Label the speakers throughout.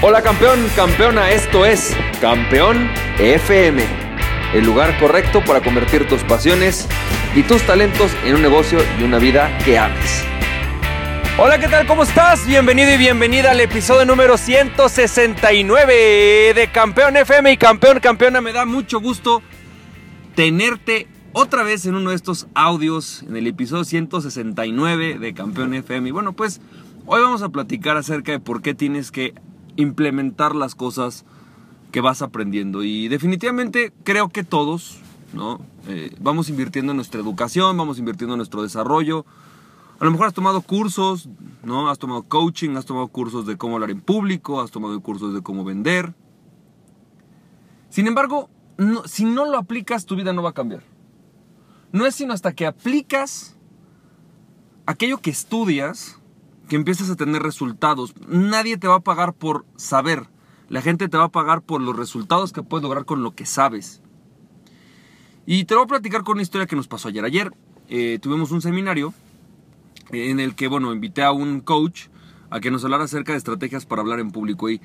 Speaker 1: Hola campeón, campeona, esto es Campeón FM, el lugar correcto para convertir tus pasiones y tus talentos en un negocio y una vida que ames. Hola, ¿qué tal? ¿Cómo estás? Bienvenido y bienvenida al episodio número 169 de Campeón FM y Campeón, campeona, me da mucho gusto tenerte otra vez en uno de estos audios, en el episodio 169 de Campeón FM. Y bueno, pues hoy vamos a platicar acerca de por qué tienes que implementar las cosas que vas aprendiendo. Y definitivamente creo que todos, ¿no? Eh, vamos invirtiendo en nuestra educación, vamos invirtiendo en nuestro desarrollo. A lo mejor has tomado cursos, ¿no? Has tomado coaching, has tomado cursos de cómo hablar en público, has tomado cursos de cómo vender. Sin embargo, si no lo aplicas, tu vida no va a cambiar. No es sino hasta que aplicas aquello que estudias, que empiezas a tener resultados. Nadie te va a pagar por saber. La gente te va a pagar por los resultados que puedes lograr con lo que sabes. Y te voy a platicar con una historia que nos pasó ayer. Ayer eh, tuvimos un seminario en el que, bueno, invité a un coach a que nos hablara acerca de estrategias para hablar en público. Y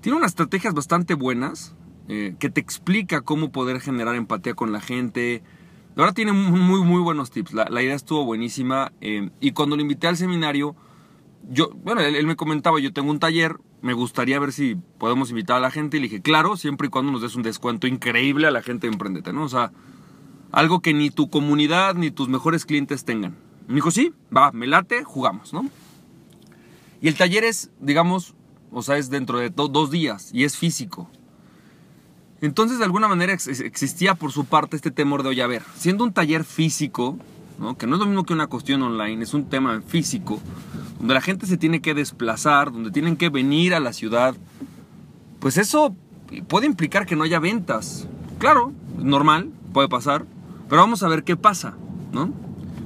Speaker 1: tiene unas estrategias bastante buenas eh, que te explica cómo poder generar empatía con la gente. Ahora tiene muy, muy buenos tips. La, idea estuvo buenísima. Eh, y cuando lo invité al seminario, yo, bueno, él, me comentaba, yo tengo un taller, me gustaría ver si podemos invitar a la gente. Y le dije, claro, siempre y cuando nos des un descuento increíble a la gente de Emprendete, ¿no? O sea, algo que ni tu comunidad ni tus mejores clientes tengan. Me dijo, sí, va, me late, jugamos, ¿no? Y el taller es, digamos, o sea, es dentro de dos días y es físico. Entonces, de alguna manera existía por su parte este temor de, oye, a ver, siendo un taller físico, ¿no? que no es lo mismo que una cuestión online, es un tema físico, donde la gente se tiene que desplazar, donde tienen que venir a la ciudad, pues eso puede implicar que no haya ventas. Claro, normal, puede pasar, pero vamos a ver qué pasa, ¿no?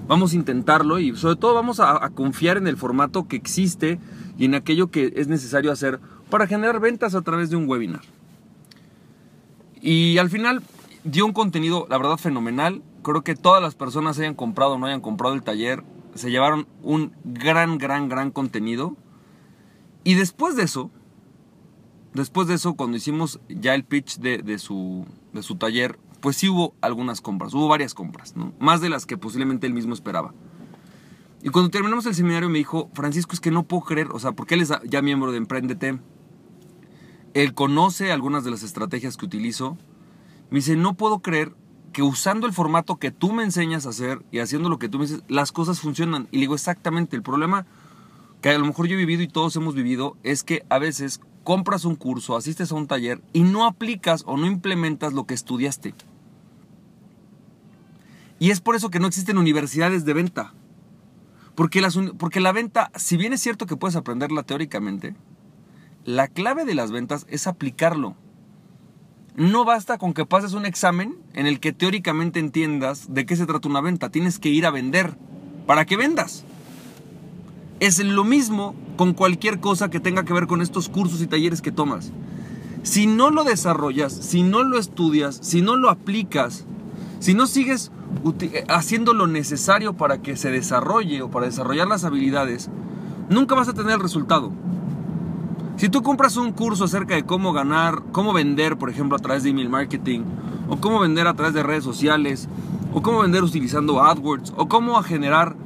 Speaker 1: Vamos a intentarlo y sobre todo vamos a, a confiar en el formato que existe y en aquello que es necesario hacer para generar ventas a través de un webinar. Y al final dio un contenido, la verdad, fenomenal. Creo que todas las personas hayan comprado o no hayan comprado el taller, se llevaron un gran, gran, gran contenido. Y después de eso, después de eso, cuando hicimos ya el pitch de, su, de su taller, pues sí hubo algunas compras, hubo varias compras, más de las que posiblemente él mismo esperaba. Y cuando terminamos el seminario me dijo, Francisco, es que no puedo creer, o sea, porque él es ya miembro de Emprendete, él conoce algunas de las estrategias que utilizo, me dice, no puedo creer que usando el formato que tú me enseñas a hacer y haciendo lo que tú me dices, las cosas funcionan. Y le digo exactamente, el problema que a lo mejor yo he vivido y todos hemos vivido es que a veces compras un curso, asistes a un taller y no aplicas o no implementas lo que estudiaste. Y es por eso que no existen universidades de venta. Porque, las, porque la venta, si bien es cierto que puedes aprenderla teóricamente, la clave de las ventas es aplicarlo. No basta con que pases un examen en el que teóricamente entiendas de qué se trata una venta. Tienes que ir a vender para que vendas. Es lo mismo con cualquier cosa que tenga que ver con estos cursos y talleres que tomas. Si no lo desarrollas, si no lo estudias, si no lo aplicas, si no sigues haciendo lo necesario para que se desarrolle o para desarrollar las habilidades, nunca vas a tener el resultado. Si tú compras un curso acerca de cómo ganar, cómo vender, por ejemplo, a través de email marketing, o cómo vender a través de redes sociales, o cómo vender utilizando AdWords, o cómo generar,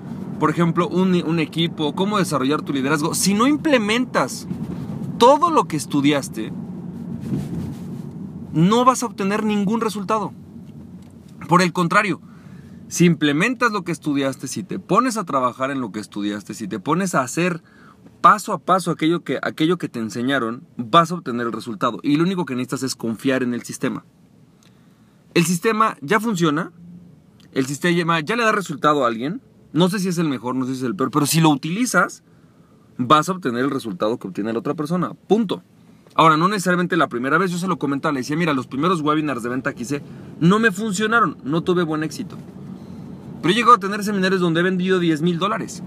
Speaker 1: por ejemplo, un, un equipo, o cómo desarrollar tu liderazgo, si no implementas todo lo que estudiaste, no vas a obtener ningún resultado. Por el contrario, si implementas lo que estudiaste, si te pones a trabajar en lo que estudiaste, si te pones a hacer paso a paso aquello que, aquello que te enseñaron, vas a obtener el resultado. Y lo único que necesitas es confiar en el sistema. El sistema ya funciona, el sistema ya le da resultado a alguien. No sé si es el mejor, no sé si es el peor, pero si lo utilizas, vas a obtener el resultado que obtiene la otra persona. Punto. Ahora, no necesariamente la primera vez, yo se lo comentaba, le decía, mira, los primeros webinars de venta que hice no me funcionaron, no tuve buen éxito. Pero he llegado a tener seminarios donde he vendido 10 mil dólares.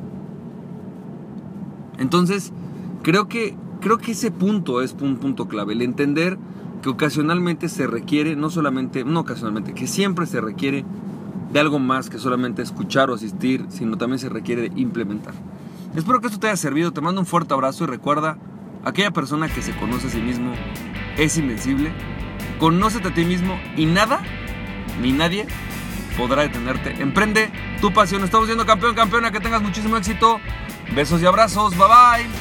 Speaker 1: Entonces, creo que, creo que ese punto es un punto clave, el entender que ocasionalmente se requiere, no solamente, no ocasionalmente, que siempre se requiere de algo más que solamente escuchar o asistir, sino también se requiere de implementar. Espero que esto te haya servido, te mando un fuerte abrazo y recuerda, aquella persona que se conoce a sí mismo es invencible. Conócete a ti mismo y nada, ni nadie podrá detenerte. Emprende tu pasión. Estamos siendo campeón, campeona. Que tengas muchísimo éxito. Besos y abrazos. Bye bye.